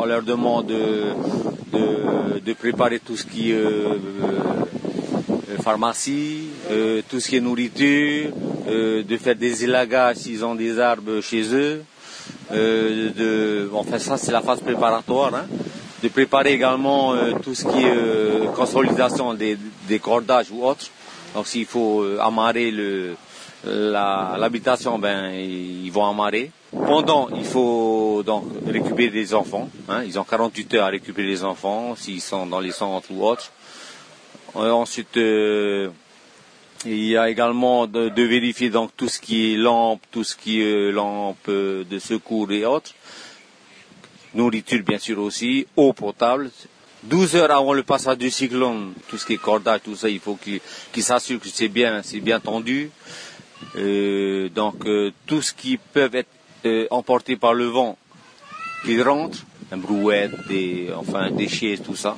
on leur demande de, préparer tout ce qui est euh, euh, pharmacie, tout ce qui est nourriture, de faire des élagages s'ils ont des arbres chez eux. enfin ça c'est la phase préparatoire. Hein. de préparer également tout ce qui est consolidation des, des cordages ou autres. Donc s'il faut amarrer le, l'habitation, ben ils vont amarrer. Pendant, il faut donc récupérer les enfants. Hein. ils ont 48 heures à récupérer les enfants s'ils sont dans les centres ou autres. Euh, ensuite, euh, il y a également de, vérifier donc tout ce qui est lampe, tout ce qui est lampe de secours et autres. Nourriture bien sûr aussi, eau potable. 12 heures avant le passage du cyclone, tout ce qui est cordage, tout ça, il faut qu'ils s'assurent que c'est bien, c'est bien tendu. Euh, donc euh, tout ce qui peut être euh, emporté par le vent, qui rentre, un brouette, des, enfin des chaises, tout ça,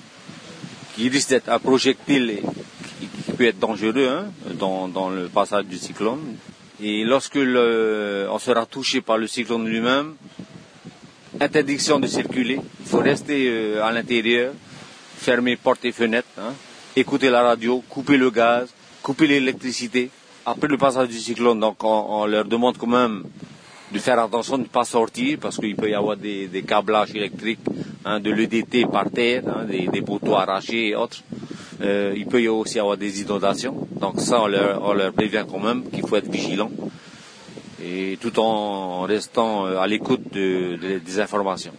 qui risque d'être un projectile qui, peut être dangereux hein, dans, dans, le passage du cyclone. Et lorsque le, on sera touché par le cyclone lui-même, interdiction de circuler, il faut rester à l'intérieur, fermer portes et fenêtres, hein, écouter la radio, couper le gaz, couper l'électricité, après le passage du cyclone, donc on, leur demande quand même de faire attention de ne pas sortir parce qu'il peut y avoir des, câblages électriques, hein, de l'EDT par terre, hein, des, poteaux arrachés et autres. Euh, il peut y aussi avoir des inondations. Donc ça, on leur, on leur prévient quand même qu'il faut être vigilant et tout en restant euh, à l'écoute des informations.